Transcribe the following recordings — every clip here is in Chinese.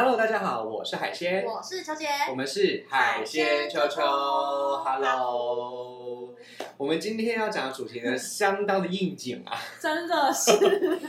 Hello，大家好，我是海鲜，我是秋姐，我们是海鲜秋秋。Hello，我们今天要讲的主题呢，相当的应景啊。真的是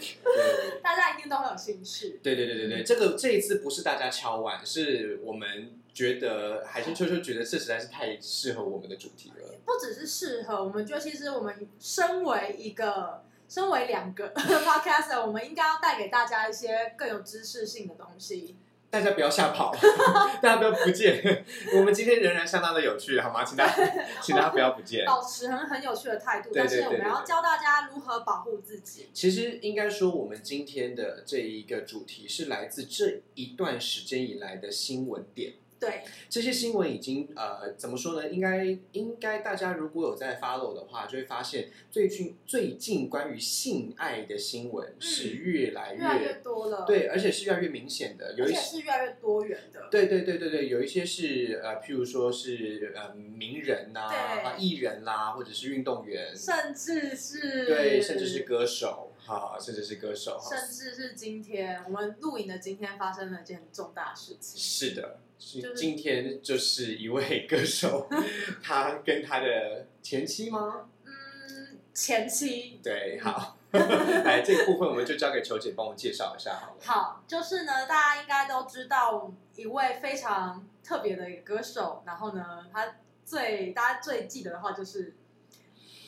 大家一定都很有兴趣。对对对对对，这个这一次不是大家敲碗，是我们觉得海鲜秋秋觉得这实在是太适合我们的主题了。不只是适合，我们觉得其实我们身为一个，身为两个 podcaster，我们应该要带给大家一些更有知识性的东西。大家不要吓跑，大家不要不见。我们今天仍然相当的有趣，好吗？请大家，请大家不要不见。保持很很有趣的态度，对对但是我们要教大家如何保护自己。其实应该说，我们今天的这一个主题是来自这一段时间以来的新闻点。对，这些新闻已经呃怎么说呢？应该应该大家如果有在 follow 的话，就会发现最近最近关于性爱的新闻是越来越,、越来越多了，，对，而且是越来越明显的。有一些是越来越多元的。对对对对对，有一些是呃，譬如说是呃名人呐、啊艺人啦、或者是运动员，甚至是对，甚至是歌手哈，甚至是歌手。甚至是今天我们录影的今天发生了一件很重大的事情。是的，是今天就是一位歌手，他跟他的前妻吗？嗯，前妻对，好，来 这个部分我们就交给球姐帮我介绍一下好了。好，就是呢，大家应该都知道一位非常特别的一个歌手，然后呢，他最大家最记得的话就是。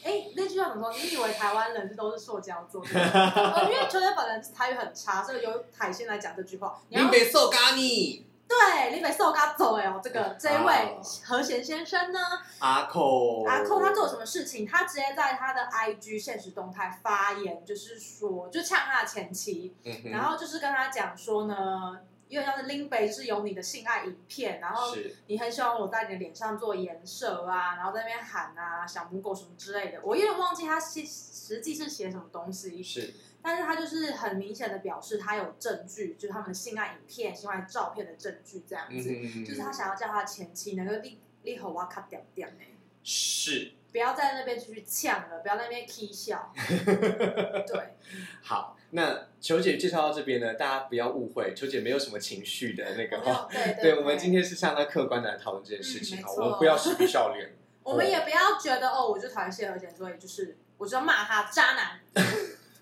哎，那句话怎么说？你以为台湾人是都是塑胶做的？呃 因为球姐本人台语很差，所以由海鲜来讲这句话。你要林北受咖你对，你北受嘎走哎哦，这个这一位哦何贤先生呢，阿寇，阿寇他做了什么事情？他直接在他的 IG 现实动态发言，就是说，就呛他的前妻，嗯，然后就是跟他讲说呢，因为像是林北是有你的性爱影片，然后你很喜欢我在你的脸上做颜色啊，然后在那边喊啊小母狗什么之类的，我有点忘记他实实际是写什么东西，是但是他就是很明显的表示他有证据，就是他们的性爱影片、性爱照片的证据这样子，就是他想要叫他前妻能够立立和我卡掉掉呢。是不要在那边继续呛了，不要在那边 k 笑。对，好。那球姐介绍到这边呢，大家不要误会，球姐没有什么情绪的那个。对 对，我们今天是相当客观的来讨论这件事情哈，嗯我们不要嬉皮笑脸。我们也不要觉得哦，我就讨厌谢和弦，所以就是我就要骂他渣男，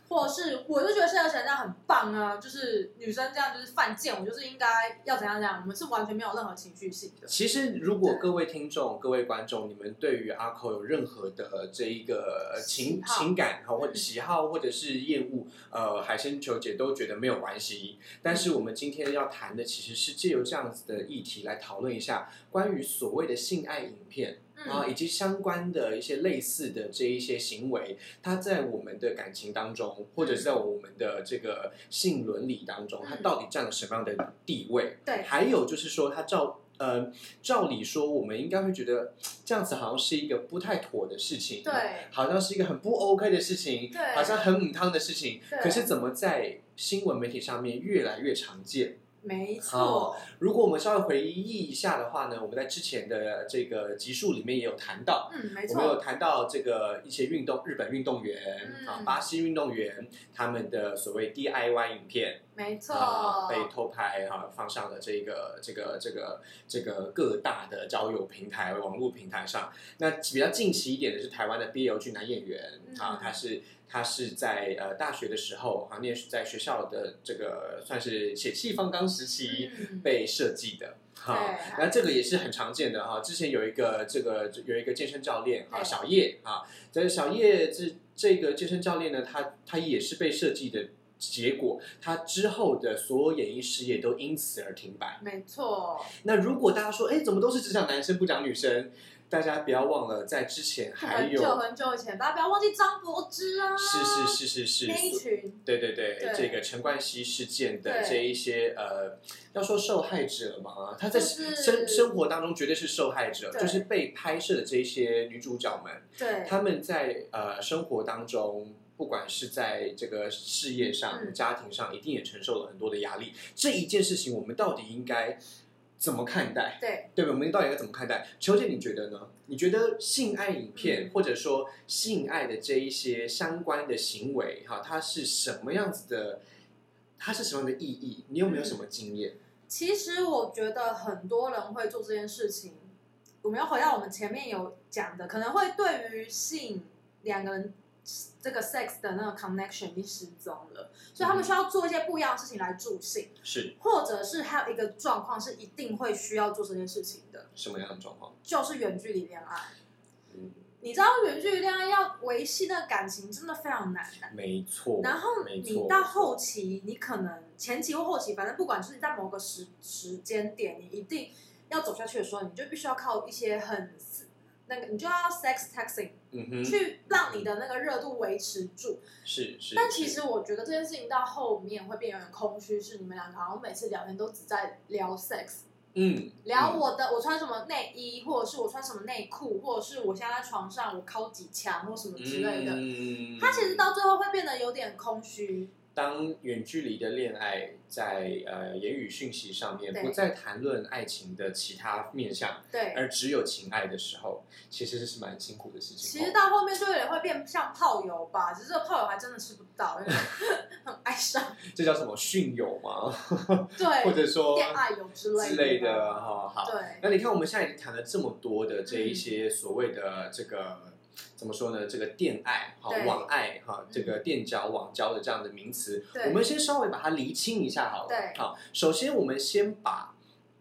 或者是我就觉得现在想这样很棒啊，就是女生这样就是犯贱，我就是应该要怎样怎样，我们是完全没有任何情绪性的。其实，如果各位听众、各位观众，你们对于阿寇有任何的这一个情情感哈，或者 喜好，或者是厌恶，呃，海参球姐都觉得没有关系。但是我们今天要谈的，其实是借由这样子的议题来讨论一下关于所谓的性爱影片。啊，嗯，以及相关的一些类似的这一些行为，它在我们的感情当中，或者是在我们的这个性伦理当中，它嗯到底占了什么样的地位？对，还有就是说，它照呃照理说，我们应该会觉得这样子好像是一个不太妥的事情，，对，好像是一个很不 OK 的事情，对好像很母汤的事情，可是怎么在新闻媒体上面越来越常见？没好错，如果我们稍微回忆一下的话呢，我们在之前的这个集数里面也有谈到。嗯，没我们有，谈到这个一些运动，日本运动员、嗯啊，巴西运动员他们的所谓 DIY 影片，没错，啊，被偷拍啊，放上了这个这个这个这个各大的交友平台、网络平台上。那比较近期一点的是台湾的 BL 剧男演员啊嗯，他是他是在呃大学的时候啊，念在学校的这个算是血气方刚时期嗯，被设计的。哈，对那这个也是很常见的哈。之前有一个这个有一个健身教练啊，小叶啊，这小叶这这个健身教练呢，他他也是被设计的结果，他之后的所有演艺事业都因此而停摆。没错，那如果大家说，哎，怎么都是只讲男生不讲女生？大家不要忘了，在之前还有很久很久以前，大家不要忘记张柏芝啊，是是是是那一是，群，对对对，对这个陈冠希事件的这一些呃，要说受害者嘛，他在就是生生活当中绝对是受害者，就是被拍摄的这一些女主角们，对，他们在呃生活当中。不管是在这个事业上、嗯家庭上，一定也承受了很多的压力。这一件事情，我们到底应该怎么看待？对，对吧？我们到底应该怎么看待？球姐，你觉得呢？你觉得性爱影片、嗯或者说性爱的这一些相关的行为，哈，它是什么样子的？它是什么样的意义？你有没有什么经验？其实我觉得很多人会做这件事情。我们要回到我们前面有讲的，可能会对于性两个人这个 sex 的那个 connection 已经失踪了，所以他们需要做一些不一样的事情来助兴，是或者是还有一个状况是一定会需要做这件事情的，什么样的状况？就是远距离恋爱。嗯，你知道远距离恋爱要维系那个感情真的非常难的。没错。然后你到后期，你可能前期或后期，反正不管是在某个时时间点，你一定要走下去的时候，你就必须要靠一些很那个，你就要 sex texting 嗯哼，去让你的那个热度维持住。是是。但其实我觉得这件事情到后面会变得有点空虚，是你们两个好像每次聊天都只在聊 sex，嗯聊我的我穿什么内衣，或者是我穿什么内裤，或者是我现在在床上我靠几枪或什么之类的。嗯它其实到最后会变得有点空虚。当远距离的恋爱在呃言语讯息上面不再谈论爱情的其他面向，对，而只有情爱的时候，其实是蛮辛苦的事情。其实到后面就有点会变像炮友吧，只是这个炮友还真的吃不到，很爱上，这叫什么训友吗？对，或者说恋爱友之类之类的哈。好，对，那你看我们现在已经谈了这么多的这一些所谓的这个。怎么说呢？这个电爱哈，网爱哈嗯，这个电交、网交的这样的名词，我们先稍微把它厘清一下好了。对好，首先我们先把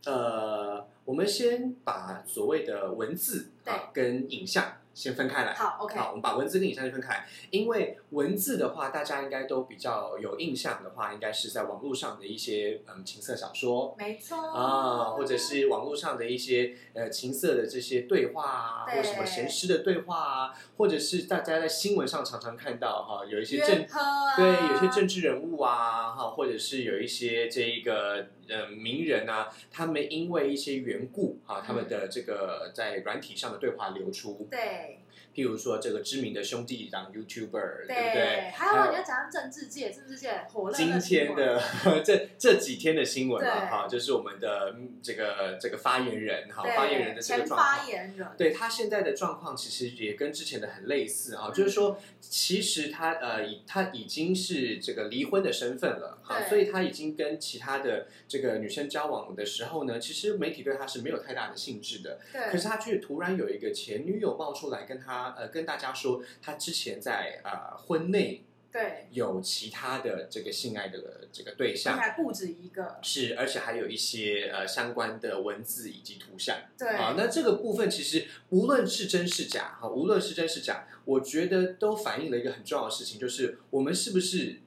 呃，我们先把所谓的文字啊跟影像先分开来。好，OK，好，我们把文字跟影像先分开。来，因为文字的话，大家应该都比较有印象的话，应该是在网络上的一些嗯情色小说。没错。啊，或者是网络上的一些呃情色的这些对话啊，或什么闲诗的对话啊，或者是大家在新闻上常常看到哈，有一些政啊，对，有些政治人物啊，哈，或者是有一些这一个呃名人啊，他们因为一些缘故哈，他们的这个在软体上的对话流出，对譬如说这个知名的兄弟党 YouTuber，对不对对？还有你要讲政治界，政治界火热今天的这这几天的新闻啊，对哈，就是我们的嗯这个这个发言人哈，发言人的这个状况发。言人，对他现在的状况，其实也跟之前的很类似哈，就是说，其实他呃，已他已经是这个离婚的身份了哈，所以他已经跟其他的这个女生交往的时候呢，其实媒体对他是没有太大的兴致的，对。可是他却突然有一个前女友冒出来跟他呃跟大家说，他之前在呃婚内对，有其他的这个性爱的这个对象。还不止一个，是，而且还有一些呃相关的文字以及图像。对。啊，那这个部分其实无论是真是假，哈，无论是真是假，我觉得都反映了一个很重要的事情，就是我们是不是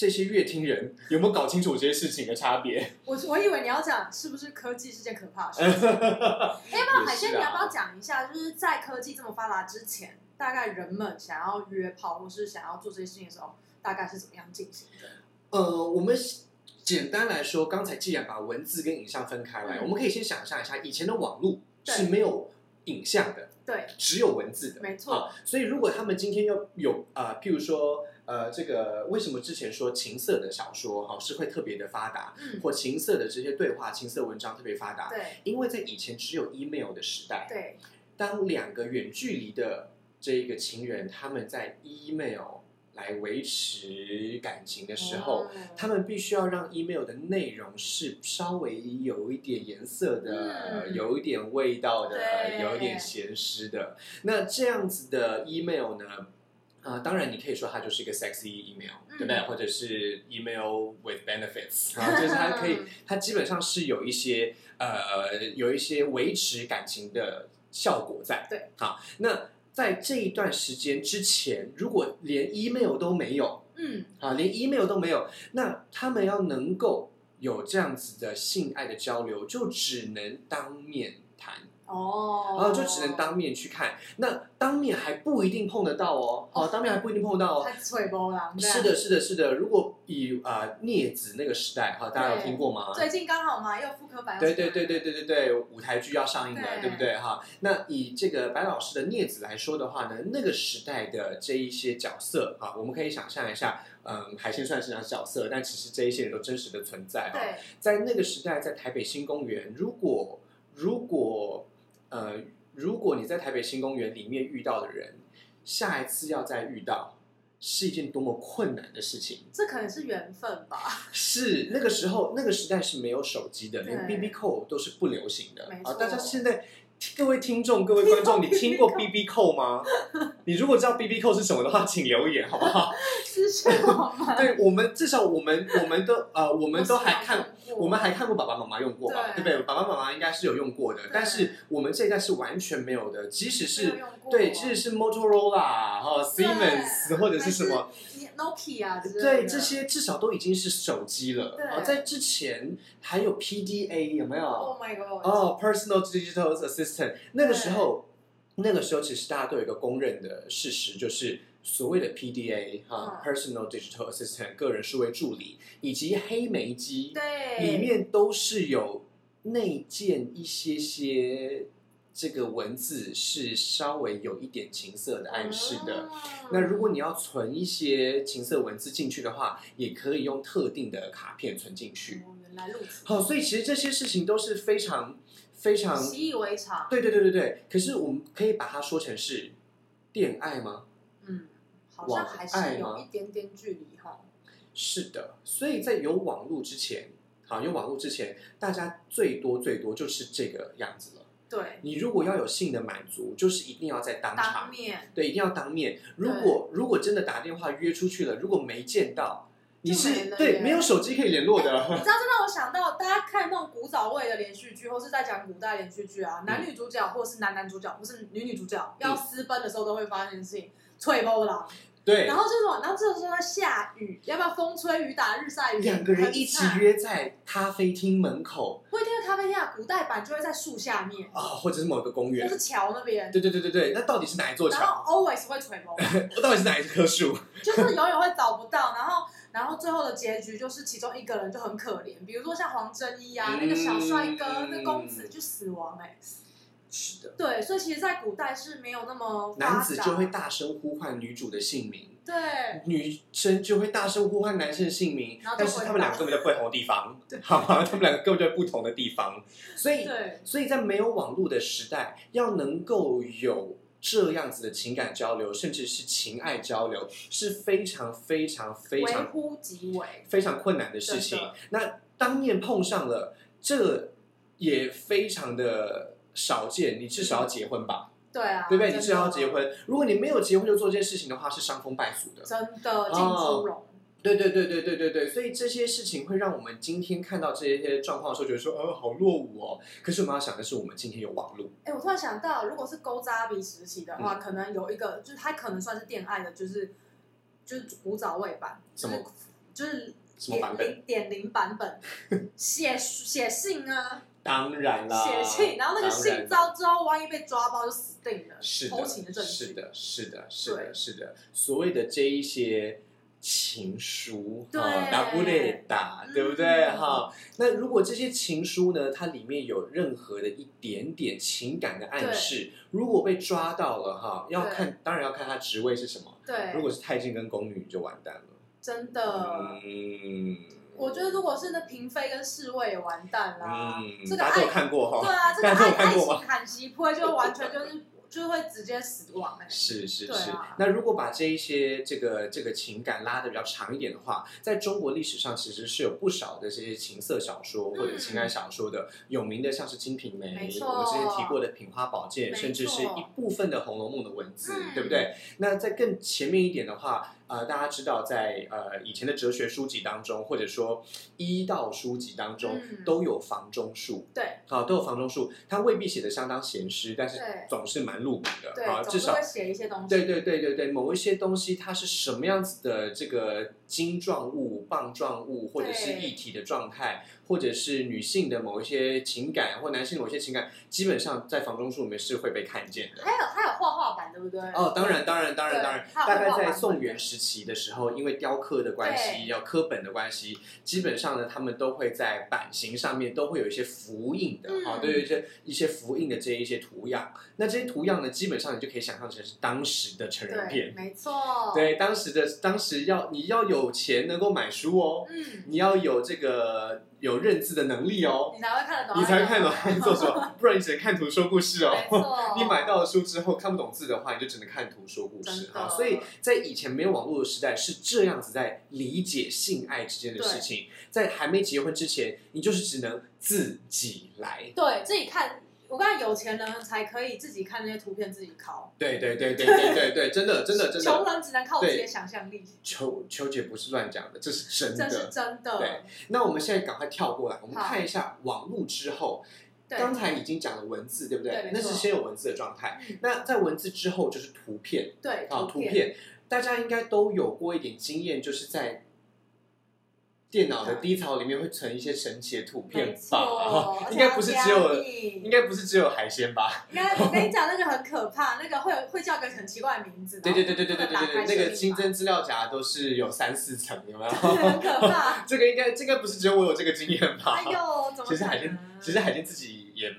这些乐听人有没有搞清楚这些事情的差别？我我以为你要讲是不是科技是件可怕的事情。哎，那海鲜，啊你要不要讲一下？就是在科技这么发达之前，大概人们想要约炮或是想要做这些事情的时候，大概是怎么样进行的？呃，我们简单来说，刚才既然把文字跟影像分开来，嗯我们可以先想象一下，以前的网络是没有影像的，对，只有文字的。没错，啊，所以如果他们今天要有啊、呃譬如说呃，这个为什么之前说情色的小说哈、是会特别的发达，嗯，或情色的这些对话、情色文章特别发达？对因为在以前只有 email 的时代，对当两个远距离的这一个情人他们在 email 来维持感情的时候，哦他们必须要让 email 的内容是稍微有一点颜色的，嗯有一点味道的，对有一点咸湿的。那这样子的 email 呢？啊、当然，你可以说它就是一个 sexy email，、嗯对不对？或者是 email with benefits，啊，就是它可以，它基本上是有一些呃，有一些维持感情的效果在。对，好，那在这一段时间之前，如果连 email 都没有，嗯，啊，连 email 都没有，那他们要能够有这样子的性爱的交流，就只能当面谈，哦，然后就只能当面去看。那当面还不一定碰得到哦，哦，当面还不一定碰得到哦。是的，是的，是的。如果以啊、呃镊子那个时代哈，大家有对听过吗？最近刚好嘛，又复刻版，对对对对对对对，舞台剧要上映了，对对不对哈？那以这个白老师的镊子来说的话呢，那个时代的这一些角色啊，我们可以想象一下，嗯，海鲜算是讲角色，但其实这一些人都真实的存在哈。对在那个时代，在台北新公园，如果如果呃，如果你在台北新公园里面遇到的人，下一次要再遇到，是一件多么困难的事情。这可能是缘分吧。是那个时候，那个时代是没有手机的，连 BB 扣都是不流行的啊！大家现在。各位听众、各位观众，你听过 BB BB 扣吗？你如果知道 BB 扣是什么的话，请留言好不好？是是 我们，对我们至少我们我们都呃我们都还看我们还看过爸爸妈妈用过吧，对对不对？爸爸妈妈应该是有用过的，但是我们这一代是完全没有的。即使是对，即使是 Motorola 哈、Siemens 或者是什么，Nokia 对这些至少都已经是手机了。对啊，在之前还有 PDA 有没有？，Oh my god，哦，Personal Digital Assistant，那个时候，那个时候其实大家都有一个公认的事实，就是所谓的 PDA 哈、嗯。Personal Digital Assistant 个人数位助理，以及黑莓机，对，里面都是有内建一些些这个文字是稍微有一点情色的暗示的。哦那如果你要存一些情色文字进去的话，也可以用特定的卡片存进去。好，所以其实这些事情都是非常非常习以为常，对对对对对。可是我们可以把它说成是恋爱吗？嗯，好像还是有一点点距离哈。是的。所以在有网络之前，好有网络之前，大家最多最多就是这个样子了。对，你如果要有性的满足，就是一定要在当当场，面对，一定要当面。如果如果真的打电话约出去了，如果没见到，你是对没有手机可以联络的。你知道，这让我想到大家看那种古早味的连续剧，或是在讲古代连续剧嗯啊，男女主角或是男男主角，或是女女主角要私奔的时候，都会发生事情，吹波浪。对然，后这种，然后这个时候在下雨，要不要风吹雨打日晒雨淋？两个人一起。约在咖啡厅门口会听的咖啡厅啊，古代版就会在树下面，啊，或者是某个公园或。是桥那边，对对对对对，那到底是哪一座桥然桥？后 always 会吹波浪。到底是哪一棵树？就是永远会找不到，然后然后最后的结局就是其中一个人就很可怜，比如说像黄正义啊，嗯那个小帅哥，那公子就死亡哎、是的，对，所以其实，在古代是没有那么男子就会大声呼唤女主的姓名，对。女生就会大声呼唤男生的姓名但是他们两个根本就不同的地方对，好吗？他们两个根本就不同的地方，所以对。所以在没有网络的时代，要能够有这样子的情感交流，甚至是情爱交流，是非常非常非微常乎其微，非常困难的事情。那当面碰上了，这也非常的少见。你至少要结婚吧，对啊，对不对？你至少要结，婚。如果你没有结婚就做这件事情的话，是伤风败俗的。真的金猪笼，对对对对对对对，所以这些事情会让我们今天看到这些状况的时候，觉得说，呃，好落伍哦。可是我们要想的是，我们今天有网络，哎、我突然想到，如果是勾扎比时期的嗯话，可能有一个，就是他可能算是恋爱的，就是就是古早味版，就是什么就是什么版本？点零点零版本，写写信啊，当然啦，写信，然后那个信遭之后，万一被抓包就死定了，是偷情的的，证据，是的，是的，是的，对是的。所谓的这一些情书，哈，打不列打，嗯对不对？哈，那如果这些情书呢，它里面有任何的一点点情感的暗示，如果被抓到了，哈，要看，当然要看他职位是什么。对，如果是太监跟宫女，就完蛋了。真的。嗯，我觉得如果是那嫔妃跟侍卫也完蛋啦，嗯，这个大家都有爱看过哈。对啊，这个大家都有爱爱情看过吗砍席会就完全就是就会直接死亡欸、是是是啊，那如果把这一些这个这个情感拉的比较长一点的话，在中国历史上其实是有不少的这些情色小说或者情感小说的，有名的像是《金瓶梅我们之前提过的《品花宝鉴》，甚至是一部分的《红楼梦》的文字，嗯对不对？那在更前面一点的话，呃，大家知道在呃以前的哲学书籍当中，或者说医道书籍当中，嗯都有房中术。对啊，都有房中术，它未必写的相当闲诗，但是总是蛮入骨的对，啊，至少会写一些东西。对对对对对，某一些东西它是什么样子的这个晶状物、棒状物，或者是对一体的状态，或者是女性的某一些情感，或男性的某一些情感，基本上在房中术里面是会被看见的。还有还有画画版，对不对？哦，当然，当然，当然，当然，大概在宋元时期的时候，因为雕刻的关系，要刻本的关系，基本上呢，他们都会在版型上面都会有一些符印的，嗯啊，都有一些一些符印的这一些图样。那这些图样呢，基本上你就可以想象成是当时的成人片，。没错。对，当时的当时要你要有有钱能够买书哦，嗯，你要有这个有认字的能力哦，你才会看得懂，你才会看懂做什么，不然你只能看图说故事哦。你买到了书之后看不懂字的话，你就只能看图说故事啊。所以在以前没有网络的时代，是这样子在理解性爱之间的事情。在还没结婚之前，你就是只能自己来。对自己看。我刚才有钱人才可以自己看那些图片自己考，对对对对对对对，真的真的真的。穷人只能靠自己的想象力。秋秋姐不是乱讲的，这是真的这是的。真的。对那我们现在赶快跳过来，我们看一下网络之后。对刚才已经讲了文字，对不对？对那是先有文字的状态。嗯那在文字之后就是图片对啊，图片，片，大家应该都有过一点经验，就是在电脑的低槽里面会存一些神奇的图片没吧？应该不是只有，应应该不是只有海鲜吧？应该我跟你讲，那个很可怕，那个会有会叫个很奇怪的名字。对对对对对对对对，那个新增资料夹都是有三四层，有没有？很可怕。这个应该这个不是只有我有这个经验吧？哎呦，怎么其实海鲜，其实海鲜自己也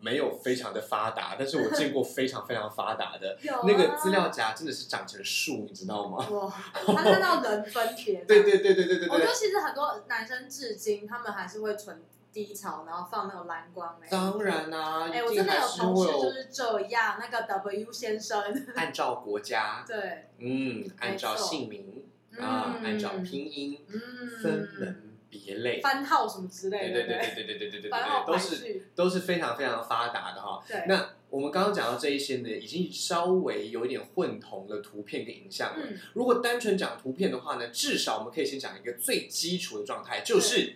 没有非常的发达，但是我见过非常非常发达的 啊那个资料夹，真的是长成树，你知道吗？哇，他看到人分别。对对对对对对对我觉得。其实很多男生至今他们还是会存低潮，然后放那种蓝光美。当。然啦、哎、一我真的有同会有事就是这样，那个 W 先生，按照国家，对，嗯，按照姓名啊，嗯按照拼音嗯，分门别类。番号什么之类的，对对对对对对对对对对，都是，都是非常非常发达的哈。对，那我们刚刚讲到这一些呢，已经稍微有一点混同了图片跟影像了。嗯，如果单纯讲图片的话呢，至少我们可以先讲一个最基础的状态，就是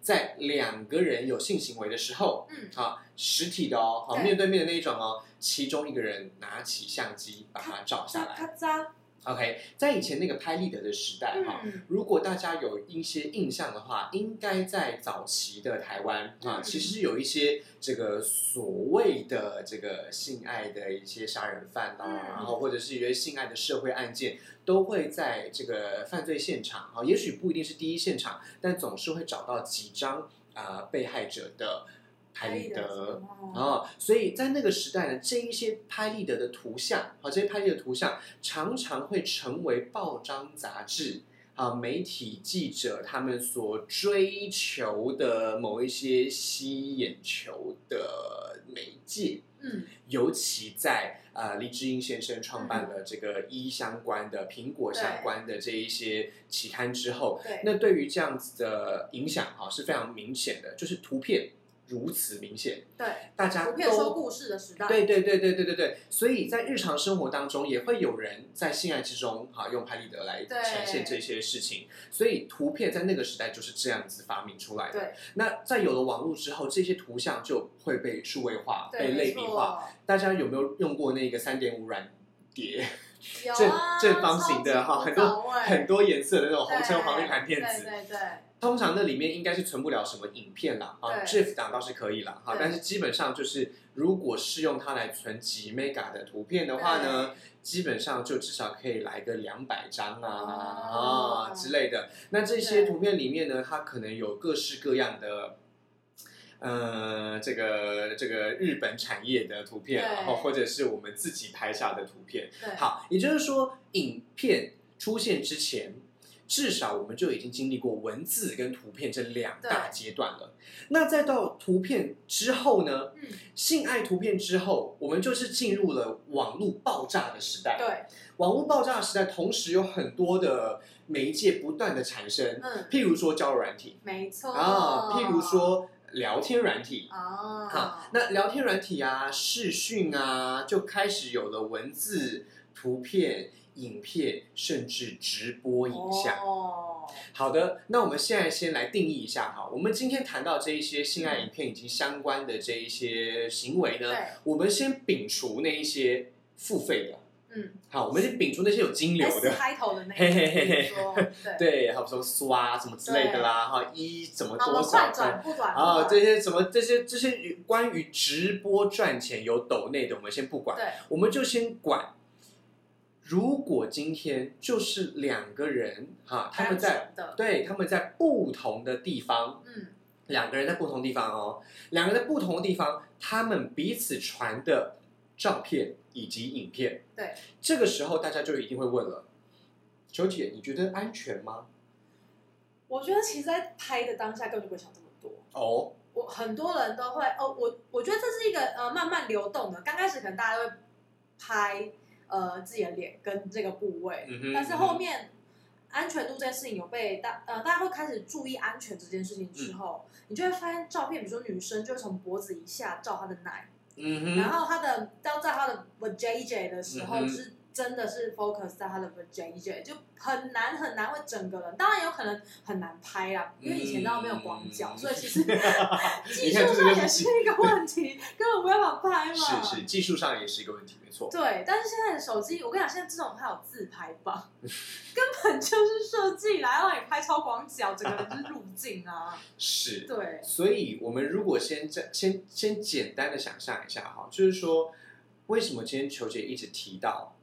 在两个人有性行为的时候，嗯，啊，实体的哦，好面对面的那一种哦，其中一个人拿起相机把它照下咔来。咔嚓，OK，在以前那个拍立得的时代哈、嗯，如果大家有一些印象的话，应该在早期的台湾啊，嗯。其实有一些这个所谓的这个性爱的一些杀人犯啊，嗯。然后或者是一些性爱的社会案件，都会在这个犯罪现场啊，也许不一定是第一现场，但总是会找到几张啊、被害者的拍立得。哦，啊，所以在那个时代呢，这一些拍立得的图像，好，这些拍立得图像常常会成为报章杂志啊、媒体记者他们所追求的某一些吸眼球的媒介。嗯，尤其在呃李智英先生创办了这个医相关的、苹果相关的这一些期刊之后，对，那对于这样子的影响啊是非常明显的，就是图片如此明显，对，大家图片说故事的时代，对对对对对对对，所以在日常生活当中也会有人在性爱之中哈、用拍立得来呈现这些事情，所以图片在那个时代就是这样子发明出来的。对那在有了网络之后，这些图像就会被数位化、被类比化。大家有没有用过那个三点五软碟？正啊正方形的哈很多很多颜色的那种红橙黄绿蓝靛紫。对对对，通常那里面应该是存不了什么影片啦，啊对，GIF 档倒是可以啦，哈，但是基本上就是如果是用它来存几 mega 的图片的话呢，基本上就至少可以来个两百张啊哦。啊之类的。那这些图片里面呢，它可能有各式各样的。呃，这个这个日本产业的图片，然后或者是我们自己拍下的图片，对，好，也就是说，影片出现之前，至少我们就已经经历过文字跟图片这两大阶段了。那再到图片之后呢？嗯，性爱图片之后，我们就是进入了网络爆炸的时代。对，网络爆炸的时代，同时有很多的媒介不断的产生，嗯，譬如说交友软体没错啊，譬如说聊天软体。啊，好，那聊天软体啊、视讯啊，就开始有了文字、图片、影片，甚至直播影像。哦，好的，那我们现在先来定义一下哈。我们今天谈到这一些性爱影片以及相关的这一些行为呢，我们先摒除那一些付费的。嗯，好，我们先摒除那些有金流的。开头的那 个，嘿嘿嘿对，还有什么刷什么之类的啦，哈，一怎么多转不转？啊，这些什么这些这些关于直播赚钱有抖内的，我们先不管，对，我们就先管。如果今天就是两个人哈，他们在对他们在不同的地方，嗯，两个人在不同地方哦，两个人在不同的地方，他们彼此传的照片以及影片，对，这个时候大家就一定会问了，球姐，你觉得安全吗？我觉得其实，在拍的当下根本就不会想这么多。哦，我很多人都会哦，我我觉得这是一个呃慢慢流动的。刚开始可能大家都会拍呃自己的脸跟这个部位，嗯但是后面安全度这件事情有被大呃大家会开始注意安全这件事情之后，你就会发现照片，比如说女生就会从脖子以下照她的奶，嗯，然后她的当在她的 vajayjay 的时候是。真的是 focus 在他的 vajayjay，就很难很难会整个人，当然有可能很难拍啦，因为以前当然没有广角，嗯所以其实 技术上也是一个问题，根本没办法拍嘛。是是，技术上也是一个问题，没错。对，但是现在的手机，我跟你讲，现在这种还有自拍棒，根本就是设计来让你拍超广角，整个人就是入镜啊。是，对，所以我们如果先这先先简单的想象一下哈，就是说，为什么今天球姐一直提到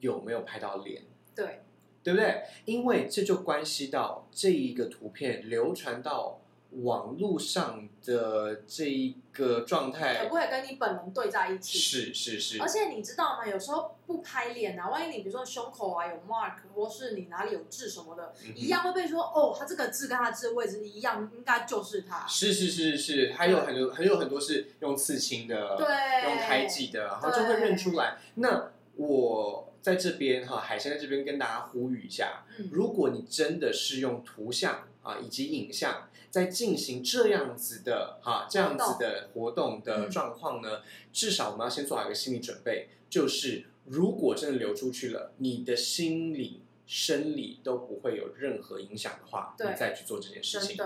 有没有拍到脸，对，对不对？因为这就关系到这一个图片流传到网络上的这一个状态可不，可以跟你本人对在一起？是是是而，且你知道吗？有时候不拍脸啊，万一你比如说胸口啊有 mark，或是你哪里有痣什么的，嗯一样会被说哦，他这个痣跟他痣的位置一样，应该就是他。是是是是，还有很多还有很多是用刺青的，对，用胎记的，然后就会认出来。那我在这边哈，海鲜在这边跟大家呼吁一下，嗯，如果你真的是用图像啊以及影像在进行这样子的哈这样子的活动的嗯状况呢，至少我们要先做好一个心理准备，就是如果真的流出去了，你的心理。生理都不会有任何影响的话，你再去做这件事情。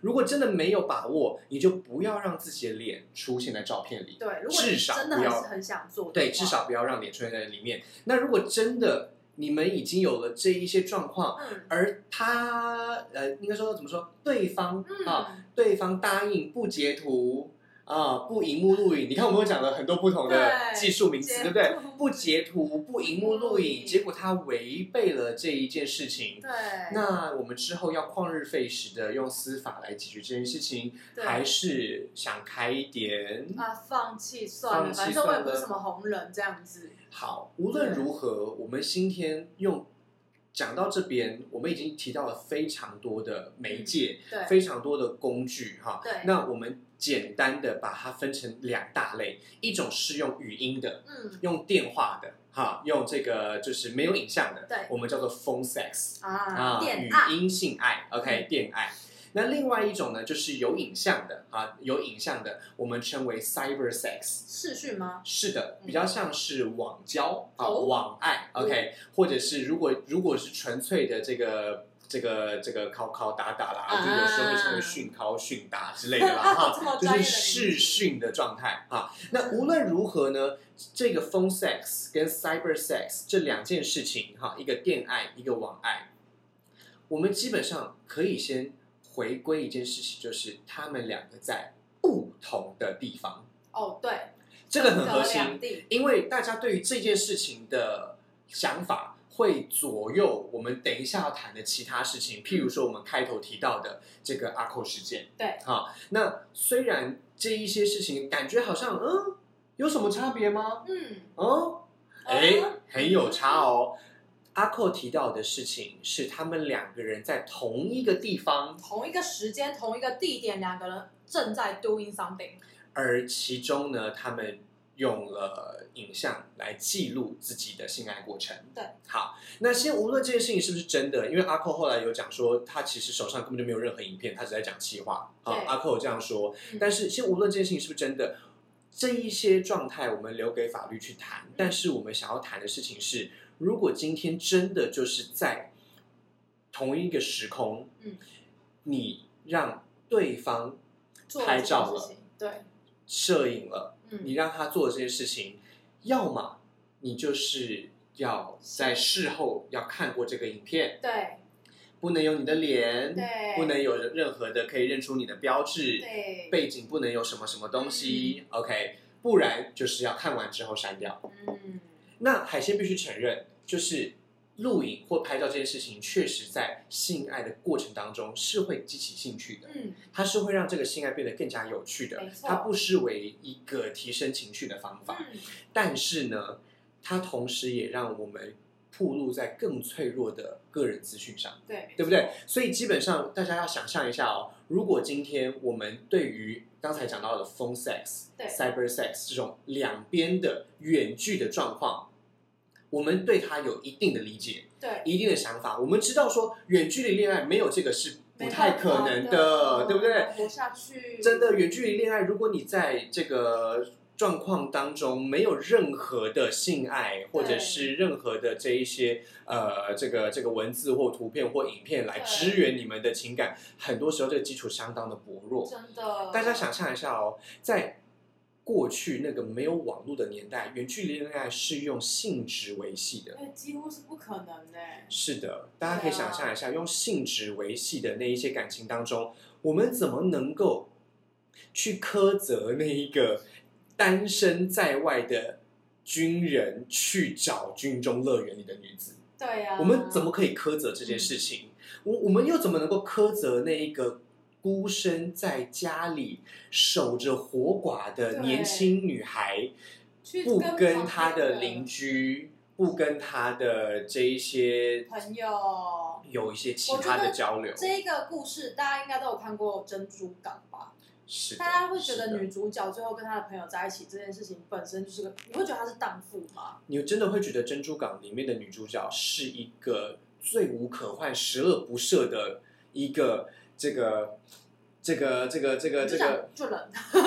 如果真的没有把握，你就不要让自己的脸出现在照片里。对。如果至少真的不要很想做的，对，至少不要让脸出现在里面。那如果真的你们已经有了这一些状况，嗯而他呃，应该说怎么说？对方嗯啊，对方答应不截图啊，不荧幕录影。你看我们有讲了很多不同的技术名词，截对不对？不截图，不荧幕录影，嗯结果他违背了这一件事情。对，那我们之后要旷日费时的用司法来解决这件事情，对还是想开一点？啊，放弃算了，反正我也不算了是什么红人这样子。好，无论如何，我们今天用讲到这边，我们已经提到了非常多的媒介，对非常多的工具哈。对那我们简单的把它分成两大类，一种是用语音的，嗯。用电话的，哈，用这个就是没有影像的，对。我们叫做 phone sex 啊，啊，语音性爱，OK，电爱。那另外一种呢，就是有影像的啊，有影像的，我们称为 cyber sex。视讯吗？是的，嗯。比较像是网交啊，哦。网爱，OK，或者是如果如果是纯粹的这个这个这个敲敲打打啦，啊就有时候会称为讯敲讯打之类的啦，哈，就是的名字视讯的状态啊。那无论如何呢，这个 phone sex 跟 cyber sex 这两件事情哈，一个电爱，一个网爱，我们基本上可以先回归一件事情，就是他们两个在不同的地方，哦，对，这个很核心。因为大家对于这件事情的想法会左右我们等一下要谈的其他事情，譬如说我们开头提到的这个阿扣事件。对，哈，那虽然这一些事情感觉好像嗯有什么差别吗？嗯，哦，哎嗯，很有差哦。阿扣提到的事情是他们两个人在同一个地方，同一个时间、同一个地点，两个人正在 doing something。而其中呢，他们用了影像来记录自己的性爱过程。对，好，那先无论这件事情是不是真的，因为阿寇后来有讲说，他其实手上根本就没有任何影片，他只在讲气话。啊，阿寇这样说，嗯但是先无论这件事情是不是真的，这一些状态我们留给法律去谈。但是我们想要谈的事情是，如果今天真的就是在同一个时空，嗯，你让对方拍照了对，摄影了。嗯，你让他做这些事情，要么你就是要在事后要看过这个影片，对不能有你的脸，对，不能有任何的可以认出你的标志，对，背景不能有什么什么东西、o k 不然就是要看完之后删掉。嗯，那海鲜必须承认，就是录影或拍照这件事情，确实在性爱的过程当中是会激起兴趣的。嗯，它是会让这个性爱变得更加有趣的它不失为一个提升情绪的方法。嗯，但是呢，它同时也让我们暴露在更脆弱的个人资讯上。对，对不对？所以基本上大家要想象一下哦，如果今天我们对于刚才讲到的 phone sex、对 cyber sex 这种两边的远距的状况，我们对他有一定的理解、对，一定的想法，我们知道说远距离恋爱没有这个是不太可能的，对不对？？活下去，真的远距离恋爱，如果你在这个状况当中没有任何的性爱，或者是任何的这一些呃这个这个文字或图片或影片来支援你们的情感，很多时候这个基础相当的薄弱。真的，大家想象一下哦，在过去那个没有网络的年代，远距离恋爱是用性质维系的。哎，几乎是不可能的。是的，大家可以想象一下，用性质维系的那一些感情当中，我们怎么能够去苛责那一个单身在外的军人去找军中乐园里的女子？对呀、我们怎么可以苛责这件事情？我我们又怎么能够苛责那一个孤身在家里守着活寡的年轻女孩？不去跟旁跟他边的邻居，不跟她的这一些朋友？有一些其他的交流，这个故事大家应该都有看过《珍珠港》吧？是的大家会觉得女主角最后跟她的朋友在一起这件事情本身就是个，你会觉得她是荡妇吗？你真的会觉得《珍珠港》里面的女主角是一个罪无可患、十恶不赦的一个这个这个这个这个这个，就冷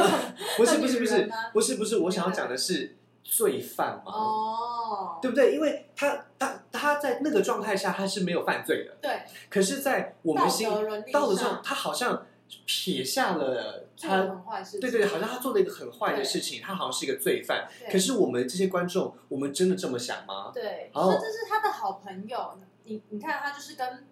不是不是不是不是不是，我想要讲的是罪犯嘛，哦，对不对？因为他他他在那个状态下他是没有犯罪的，对，可是，在我们心道德上上，他好像撇下了他对对，好像他做了一个很坏的事情，他好像是一个罪犯。可是我们这些观众，我们真的这么想吗？对，哦甚至是他的好朋友，你你看他就是跟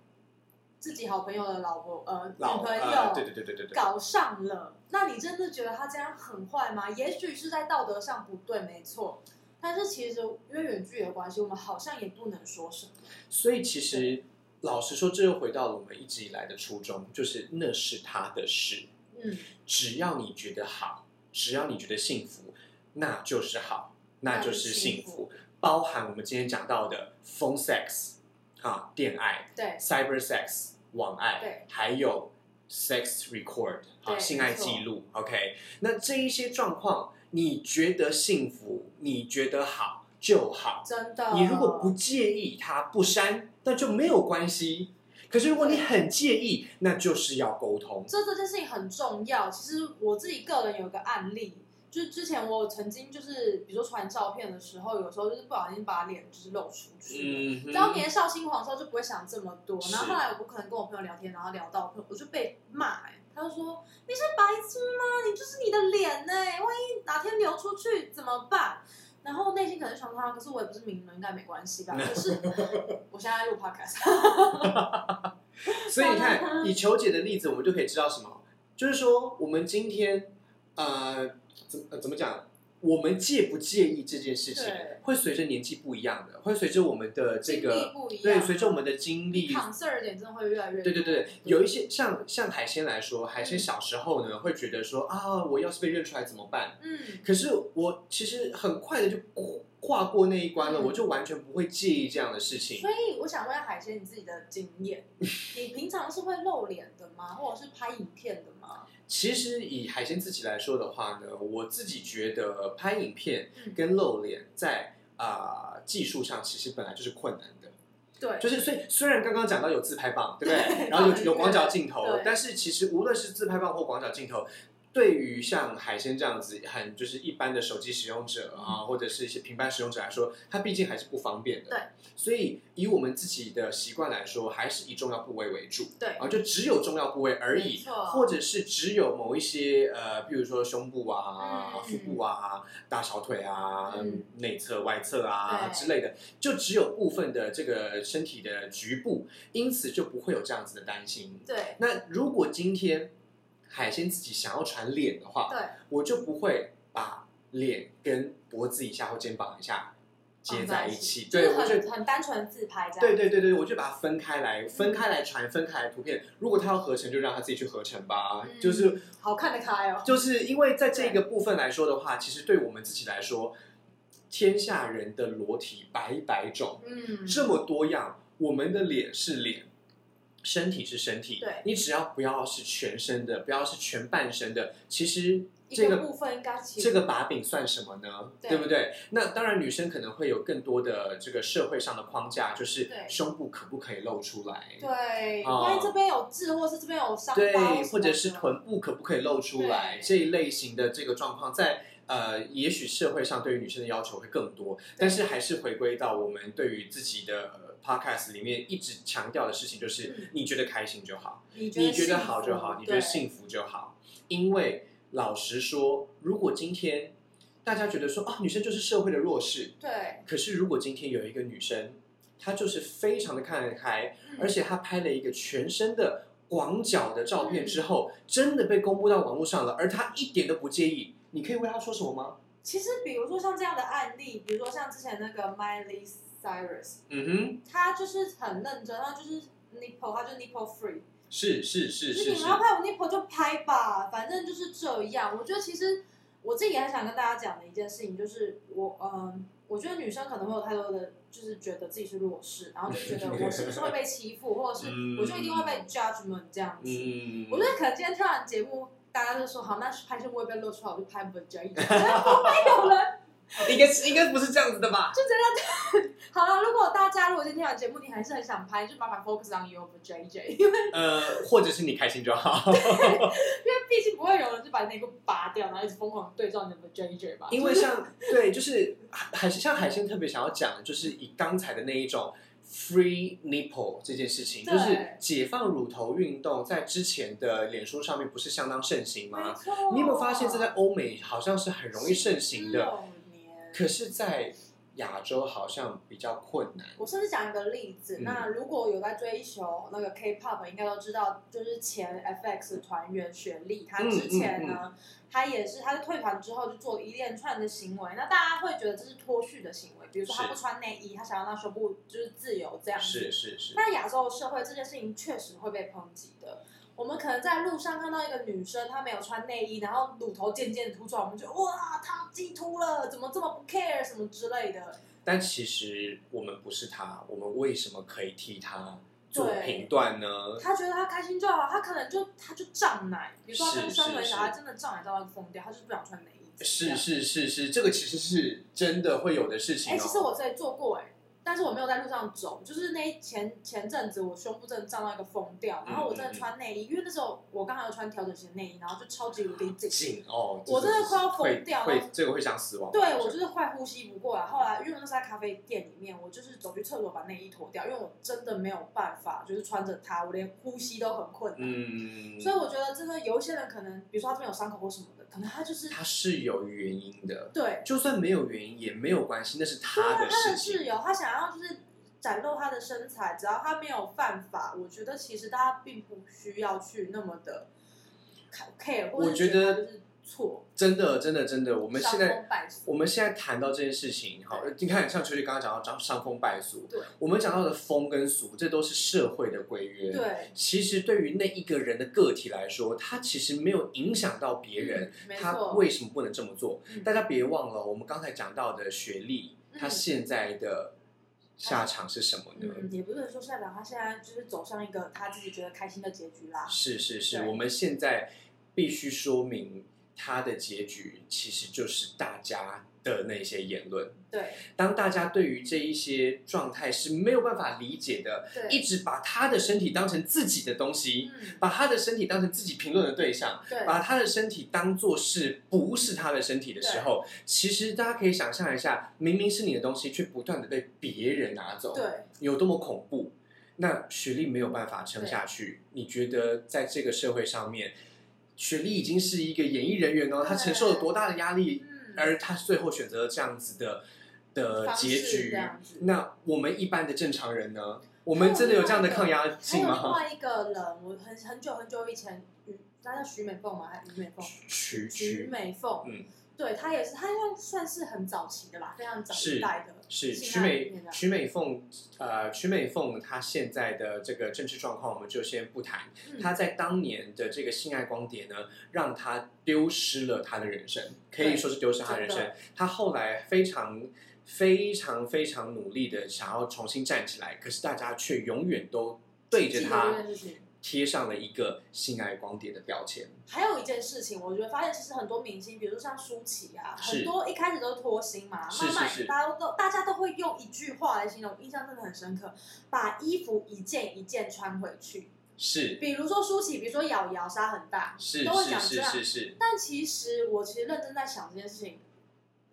自己好朋友的老婆呃女老朋友、呃，对对对对对对，搞上了，那你真的觉得他这样很坏吗？也许是在道德上不对，没错。但是其实因为远距离的关系，我们好像也不能说什么。所以其实老实说，这又回到了我们一直以来的初衷，就是那是他的事，嗯，只要你觉得好，只要你觉得幸福，那就是好，那就是幸那就是幸福。包含我们今天讲到的 phone sex 啊，恋爱。对 cyber sex 网爱，对，还有 sex record 啊性爱记录，OK，那这一些状况，你觉得幸福，你觉得好就好，真的。你如果不介意它不删，那就没有关系。可是如果你很介意，那就是要沟通。这这件事情很重要。其实我自己个人有个案例，就是之前我曾经就是比如说传照片的时候，有时候就是不小心把脸就是露出去了。嗯哼，当年少轻狂的时候就不会想这么多，然后后来我可能跟我朋友聊天，然后聊到我就被骂、哎，他就说你是白痴吗？你就是你的脸呢、万一哪天流出去怎么办？然后内心可能想说，啊可是我也不是名人，应该没关系吧？可是我现在在录 podcast，所以你看，以球姐的例子，我们就可以知道什么，就是说，我们今天呃，怎么、呃、怎么讲？我们介不介意这件事情，会随着年纪不一样的，会随着我们的这个对，随着我们的经历，concern 点真的会越来越多对对对，有一些像像海鲜来说，海鲜小时候呢，会觉得说啊，我要是被认出来怎么办？嗯，可是我其实很快的就跨过那一关了，嗯我就完全不会介意这样的事情。所以我想问海鲜你自己的经验，你平常是会露脸的吗？或者是拍影片的吗？其实以海鲜自己来说的话呢，我自己觉得拍影片嗯跟露脸在啊、技术上其实本来就是困难的。对，就是虽虽然刚刚讲到有自拍棒，对不对？对然后有有广角镜头，但是其实无论是自拍棒或广角镜头，对于像海鲜这样子很就是一般的手机使用者啊，或者是一些平板使用者来说，它毕竟还是不方便的。对，所以以我们自己的习惯来说，还是以重要部位为主。对啊，就只有重要部位而已，或者是只有某一些呃，比如说胸部啊、嗯腹部啊、大小腿啊、嗯内侧、外侧啊之类的，就只有部分的这个身体的局部，因此就不会有这样子的担心。对那如果今天海鲜自己想要传脸的话，对，我就不会把脸跟脖子以下或肩膀以下接在一起。对，我就很很单纯自拍这样。对对对对，我就把它分开来，分开来传，分开来图片。如果他要合成，就让他自己去合成吧。嗯就是好看得开哦。就是因为在这个部分来说的话，其实对我们自己来说，天下人的裸体百百种，嗯，这么多样，我们的脸是脸。身体是身体，对你只要不要是全身的，不要是全半身的，其实这个部分应该这个把柄算什么呢？对对不对？那当然，女生可能会有更多的这个社会上的框架，就是胸部可不可以露出来？对，哦万一这边有痣，或是这边有伤对，或者是臀部可不可以露出来？这一类型的这个状况，在呃，也许社会上对于女生的要求会更多，但是还是回归到我们对于自己的、呃、podcast 里面一直强调的事情，就是嗯。你觉得开心就好，你你觉得好就好，你觉得幸福就好。因为老实说，如果今天大家觉得说啊，女生就是社会的弱势，对，可是如果今天有一个女生，她就是非常的看得开，嗯。而且她拍了一个全身的广角的照嗯片之后，真的被公布到网络上了，而她一点都不介意，你可以为她说什么吗？其实比如说像这样的案例，比如说像之前那个 Miley Cyrus，嗯哼。他就是很认真，他就是 nipple，他就是 nipple free，是是是就是你们要拍我 nipple 就拍吧，反正就是这样。我觉得其实我自己也很想跟大家讲的一件事情，就是我嗯，我觉得女生可能会有太多的，就是觉得自己是弱势，然后就觉得 我是不是会被欺负，或者是嗯。我就一定会被 judgment 这样子。嗯，我觉得可能今天跳完节目，大家就说好，那拍摄不会被露出来，我就拍 vagina，不会有人 应该是应该不是这样子的吧？好了。如果大家如果今天听完节目，你还是很想拍，就麻烦 focus on your vagina，因为呃，或者是你开心就好，因为毕竟不会有人就把内裤拔掉，然后一直疯狂对照你的 vagina 吧。因为像对，就是海像海鲜特别想要讲的，就是以刚才的那一种 free nipple 这件事情，就是解放乳头运动，在之前的脸书上面不是相当盛行吗？你有没有发现这在欧美好像是很容易盛行的，16年可是，在亚洲好像比较困难。我甚至讲一个例子，嗯那如果有在追求那个 K-pop，应该都知道，就是前 FX 团员雪莉，她之前呢，嗯她也是她在退团之后就做了一连串的行为，那大家会觉得这是脱序的行为，比如说她不穿内衣，她想要让胸部就是自由这样子。是是是，那亚洲社会这件事情确实会被抨击的。我们可能在路上看到一个女生，她没有穿内衣，然后乳头渐渐凸出来，我们就哇，她激突了，怎么这么不 care 什么之类的。但其实我们不是她，我们为什么可以替她做对评断呢？她觉得她开心就好，她可能就她就胀奶，比如说她生完小孩真的胀奶到要疯掉，她就是不想穿内衣。是。是是是，这个其实是真的会有的事情哎、哦。其实我在做过哎、但是我没有在路上走，就是那一前前阵子我胸部真的胀到一个疯掉，然后我真的穿内衣，因为那时候我刚好要穿调整型内衣，然后就超级无敌紧。紧哦，我真的快要疯掉了这个会想死亡。对我就是快呼吸不过来。后来因为我那是在咖啡店里面，我就是走去厕所把内衣脱掉，因为我真的没有办法，就是穿着它，我连呼吸都很困难。嗯，所以我觉得真的有一些人可能，比如说他这边有伤口或什么的，可能他就是他是有原因的，对，就算没有原因也没有关系，那是对他啊，的他的事情。室友，他想要就是展露他的身材，只要他没有犯法，我觉得其实大家并不需要去那么的 care，或者我觉得就是错。真的，真的，真的，我们现在我们现在谈到这件事情，好，你看，像秋菊刚刚讲到伤伤风败俗，对我们讲到的风跟俗，这都是社会的规约。，对，其实对于那一个人的个体来说，他其实没有影响到别人，他为什么不能这么做？嗯大家别忘了，我们刚才讲到的学历，嗯他现在的下场是什么呢？嗯，也不能说下场他现在就是走上一个他自己觉得开心的结局啦。是是是，我们现在必须说明他的结局其实就是大家的那些言论。对。当大家对于这一些状态是没有办法理解的，对，一直把他的身体当成自己的东西，嗯，把他的身体当成自己评论的对象，对，把他的身体当做是不是他的身体的时候，其实大家可以想象一下，明明是你的东西，却不断的被别人拿走，对，有多么恐怖。那雪莉没有办法撑下去，你觉得在这个社会上面，雪莉已经是一个演艺人员哦，她承受了多大的压力，嗯，而他最后选择了这样子的的结局。那我们一般的正常人呢？我们真的有这样的抗压还有另性吗？外一个人，我很很久很久以前，嗯，他叫徐美凤吗？还是于美凤？徐徐徐，美凤，嗯，对他也是，他应该算是很早期的吧，非常早是一代的。是曲美曲美凤，呃，曲美凤她现在的这个政治状况，我们就先不谈。嗯她在当年的这个性爱光碟呢，让她丢失了她的人生，可以说是丢失她的人生。她后来非常非常非常努力的想要重新站起来，可是大家却永远都对着她。贴上了一个性爱光碟的标签。还有一件事情，我觉得发现其实很多明星，比如说像舒淇啊，很多一开始都是脱星嘛，是慢慢大家都大家都会用一句话来形容，印象真的很深刻，把衣服一件一件穿回去。是比如说舒淇，比如说瑶瑶杀很大，是都会讲这样是是，但其实我其实认真在想这件事情，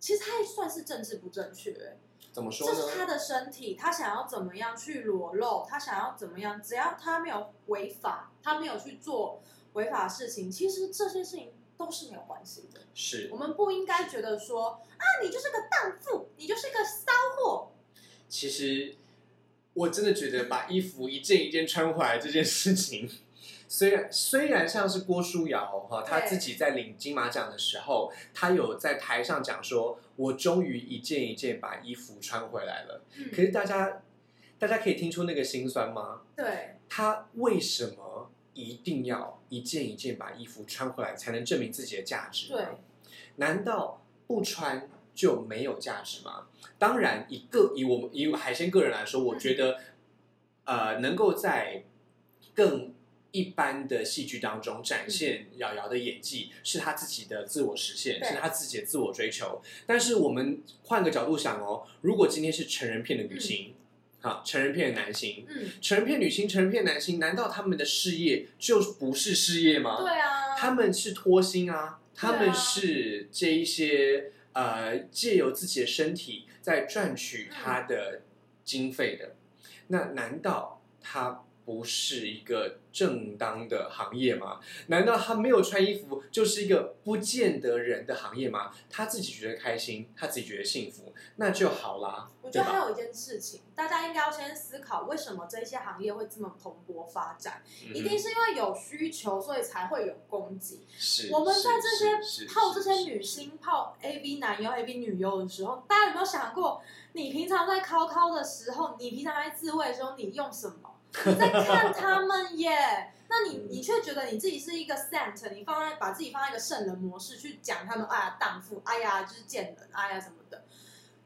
其实它也算是政治不正确、欸怎么说呢？这是他的身体，他想要怎么样去裸露，他想要怎么样，只要他没有违法，他没有去做违法的事情，其实这些事情都是没有关系的。是我们不应该觉得说啊，你就是个荡妇，你就是个骚货。其实我真的觉得把衣服一件一件穿回来这件事情，虽然虽然像是郭书瑶哈，她自己在领金马奖的时候，她有在台上讲说，我终于一件一件把衣服穿回来了。嗯可是大家大家可以听出那个心酸吗？对，他为什么一定要一件一件把衣服穿回来，才能证明自己的价值？对，难道不穿就没有价值吗？当然，以个以我们以海鲜个人来说，我觉得，呃，能够在更一般的戏剧当中展现瑶瑶的演技，是她自己的自我实现，是她自己的自我追求。但是我们换个角度想哦，如果今天是成人片的女星，好，成人片的男星，嗯，成人片女星、成人片男星，难道他们的事业就不是事业吗？对啊，他们是脱星啊，他们是这一些呃借由自己的身体在赚取他的经费的，那难道他不是一个正当的行业吗？难道他没有穿衣服就是一个不见得人的行业吗？他自己觉得开心，他自己觉得幸福，那就好啦，我觉？得还有一件事情，大家应该要先思考，为什么这些行业会这么蓬勃发展？一定嗯是因为有需求，所以才会有供给。是我们在这些泡这些女星、泡 AV 男优、AV 女优的时候，大家有没有想过，你平常在敲敲的时候，你平常在自慰的时候，你用什么？你在看他们耶，那你你却觉得你自己是一个 saint，你放在把自己放在一个圣人模式去讲他们，哎呀荡妇，哎呀就是贱人，哎呀什么的。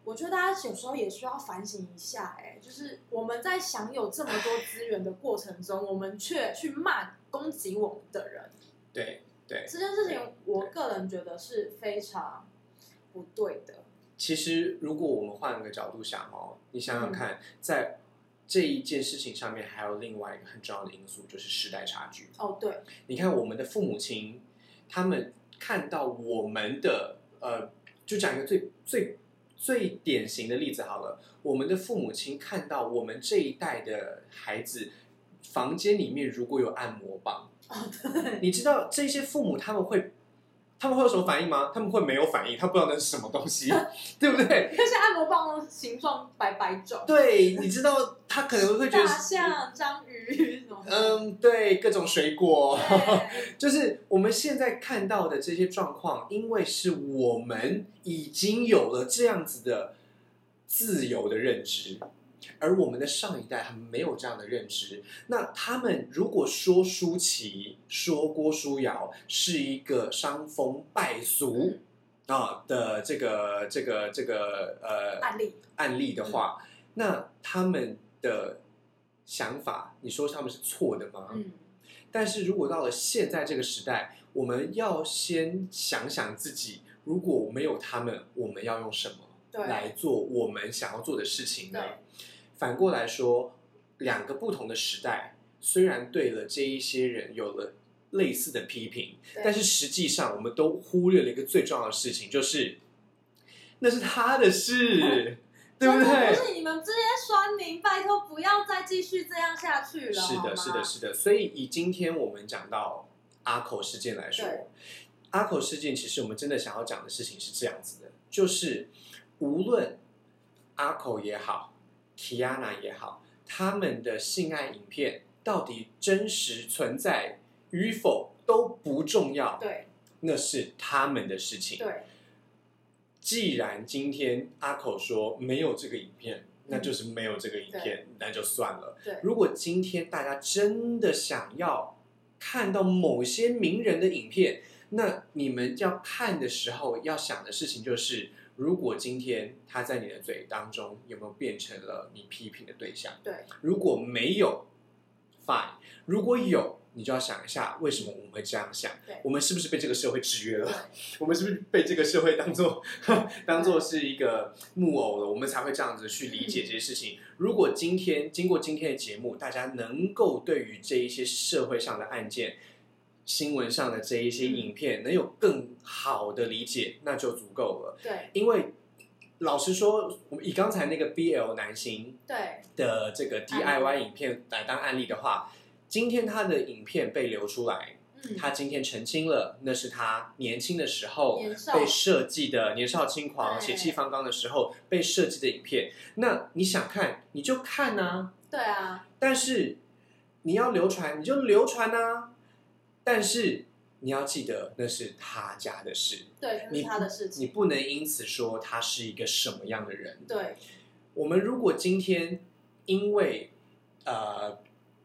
我觉得大家有时候也需要反省一下，哎，就是我们在享有这么多资源的过程中，我们却去骂攻击我们的人，对对。这件事情，我个人觉得是非常不对的。其实，如果我们换个角度想哦，你想想嗯看，在这一件事情上面，还有另外一个很重要的因素，就是时代差距。哦，对，你看，我们的父母亲，他们看到我们的呃，就讲一个最最最典型的例子好了，我们的父母亲看到我们这一代的孩子房间里面如果有按摩棒，哦对，你知道这些父母他们会。他们会有什么反应吗？他们会没有反应，他不知道那是什么东西，对不对？那些按摩棒的形状百百种，对，你知道他可能会觉得大是，象、章鱼什么，嗯，对，各种水果，对。就是我们现在看到的这些状况，因为是我们已经有了这样子的自由的认知，而我们的上一代他们没有这样的认知。那他们如果说舒淇、说郭书瑶是一个伤风败俗啊的这个这个这个呃案例，案例的话，那他们的想法，你说他们是错的吗？嗯，但是如果到了现在这个时代，我们要先想想自己，如果没有他们，我们要用什么，来做我们想要做的事情呢对？反过来说，两个不同的时代，虽然对了这一些人有了类似的批评，但是实际上我们都忽略了一个最重要的事情，就是那是他的事 对不对？不是你们这些酸民，拜托不要再继续这样下去了，是的，是的，是的。所以以今天我们讲到阿口事件来说，阿口事件其实我们真的想要讲的事情是这样子的，就是无论阿口也好，Kiana 也好，他们的性爱影片到底真实存在与否都不重要，对。那是他们的事情。对。既然今天阿口说没有这个影片，那就是没有这个影片，那就算了。对，如果今天大家真的想要看到某些名人的影片，那你们要看的时候要想的事情就是，如果今天他在你的嘴当中有没有变成了你批评的对象？对，如果没有，fine；如果有，你就要想一下，为什么我们会这样想对？我们是不是被这个社会制约了？我们是不是被这个社会当做 当做是一个木偶了？我们才会这样子去理解这些事情。如果今天经过今天的节目，大家能够对于这一些社会上的案件、新闻上的这一些影片，能有更好的理解，那就足够了。对，因为老实说，我们以刚才那个 BL 男星对，的这个 DIY 影片来当案例的话，今天他的影片被流出来，嗯，他今天澄清了，那是他年轻的时候被设计的年少轻狂、血气方刚的时候被设计的影片。那你想看你就看啊，对啊，但是你要流传你就流传啊，但是你要记得那是他家的事，对，这你是他的事情。你情，不能因此说他是一个什么样的人。对，我们如果今天因为呃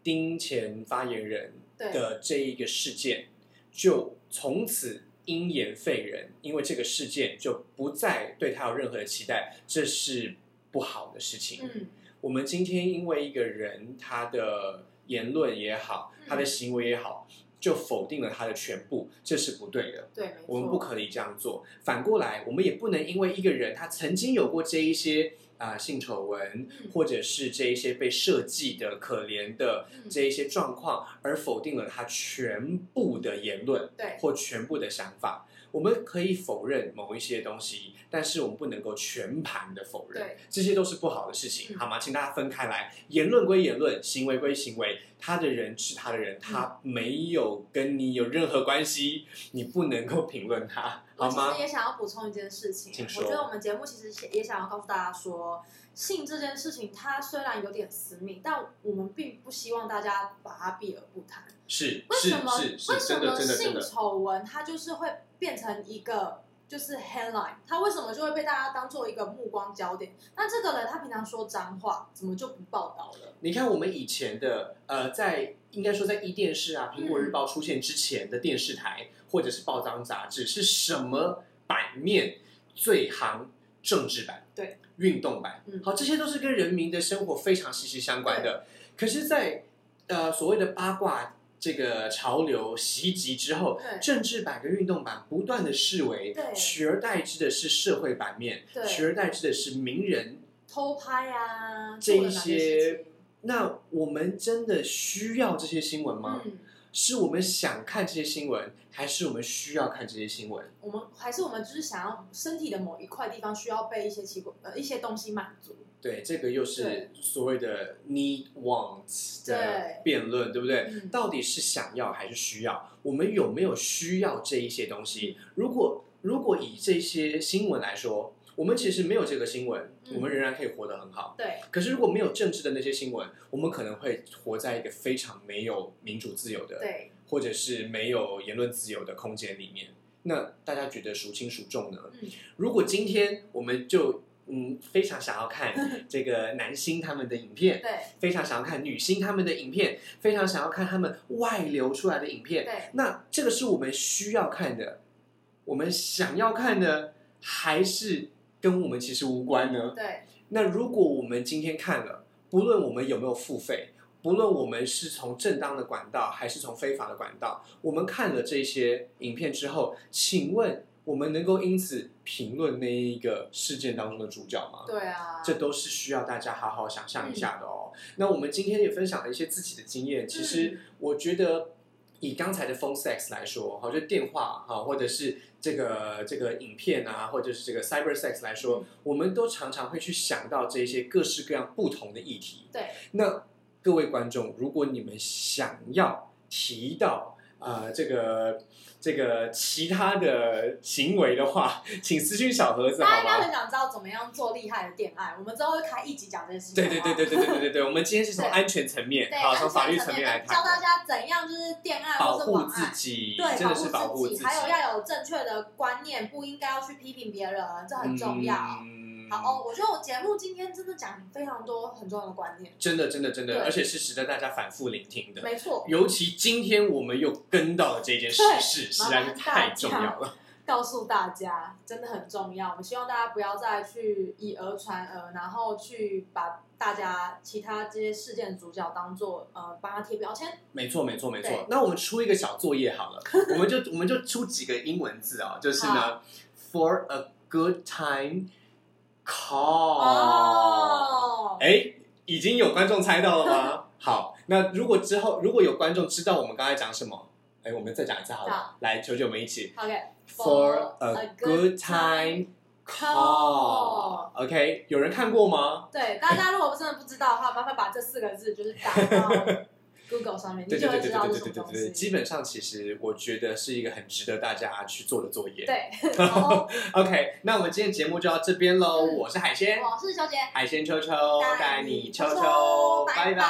丁前发言人，的这一个事件，就从此因言废人，因为这个事件就不再对他有任何的期待，这是不好的事情。嗯，我们今天因为一个人他的言论也好，嗯他的行为也好，就否定了他的全部，这是不对的。对，我们不可以这样做。反过来，我们也不能因为一个人他曾经有过这一些啊、性丑闻，嗯或者是这一些被设计的可怜的嗯这一些状况，而否定了他全部的言论对，或全部的想法。我们可以否认某一些东西，但是我们不能够全盘的否认对，这些都是不好的事情，嗯好吗？请大家分开来，言论归言论，行为归行为，他的人是他的人，他没有跟你有任何关系，你不能够评论他，好吗我其实？也想要补充一件事情，我觉得我们节目其实也想要告诉大家说，性这件事情它虽然有点私密，但我们并不希望大家把它避而不谈。是是为什么？为什么性丑闻它就是会变成一个就是 headline？它为什么就会被大家当做一个目光焦点？那这个人他平常说脏话，怎么就不报道了？你看我们以前的呃，在应该说在一电视啊、苹果日报出现之前的电视台、或者是报章杂志是什么版面最行？政治版对，运动版，嗯。好，这些都是跟人民的生活非常息息相关的。可是在，呃所谓的八卦这个潮流袭击之后，政治版跟运动版不断的视为取而代之的是社会版面，取而代之的是名人。偷拍啊，这一些那我们真的需要这些新闻吗？嗯，是我们想看这些新闻，还是我们需要看这些新闻？我们还是我们就是想要身体的某一块地方需要被一些奇怪呃一些东西满足。对，这个又是所谓的 need wants 的对辩论，对不对？嗯到底是想要还是需要？我们有没有需要这一些东西？如果如果以这些新闻来说，我们其实没有这个新闻，嗯。我们仍然可以活得很好。对。可是如果没有政治的那些新闻，我们可能会活在一个非常没有民主自由的对，或者是没有言论自由的空间里面，那大家觉得孰轻孰重呢？嗯。如果今天我们就嗯非常想要看 这个男星他们的影片，对。非常想要看女星他们的影片，非常想要看他们外流出来的影片，对。那这个是我们需要看的，我们想要看的，还是跟我们其实无关呢？对那如果我们今天看了，不论我们有没有付费，不论我们是从正当的管道还是从非法的管道，我们看了这些影片之后，请问我们能够因此评论那一个事件当中的主角吗？对啊，这都是需要大家好好想象一下的哦。那我们今天也分享了一些自己的经验，其实我觉得以刚才的 phone sex 来说，哈，就电话哈，或者是这个这个影片啊，或者是这个 cyber sex 来说，我们都常常会去想到这些各式各样不同的议题。对那各位观众，如果你们想要提到呃这个这个其他的行为的话，请私讯小盒子好大家应该吗？很想知道怎么样做厉害的恋爱，我们之后会开一集讲这件事情。对对对对对对对对对，我们今天是从对安全层面，对，好，从法律层层面来教大谈，家怎样就是恋爱保护或是网爱。自己，对，真的是保护护自己，还有要有正确的观念，不应该要去批评别人，这很重要。嗯好哦，我觉得我节目今天真的讲非常多很重要的观念，真的真的真的，而且是值得大家反复聆听的。没错，尤其今天我们又跟到了这件事对实，在是太重要了。告诉大家真的很重要。我们希望大家不要再去以讹传讹，然后去把大家其他这些事件主角当做呃帮他贴标签。没错，没错，没对错。那我们出一个小作业好了，我们就我们就出几个英文字啊，就是呢，for a good time call。哦，哎，已经有观众猜到了吗？好，那如果之后如果有观众知道我们刚才讲什么，哎，我们再讲一次好了好。来，求求我们一起 OK。，for a good time call。OK，有人看过吗？对，大家如果真的不知道的话，麻烦把这四个字就是打到 Google 上面，你对对对对对对对对对。基本上其实我觉得是一个很值得大家去做的作业。对，然后 OK，那我们今天节目就到这边喽。嗯我是海鲜，我是小姐，海鲜秋秋带带你你秋秋拜拜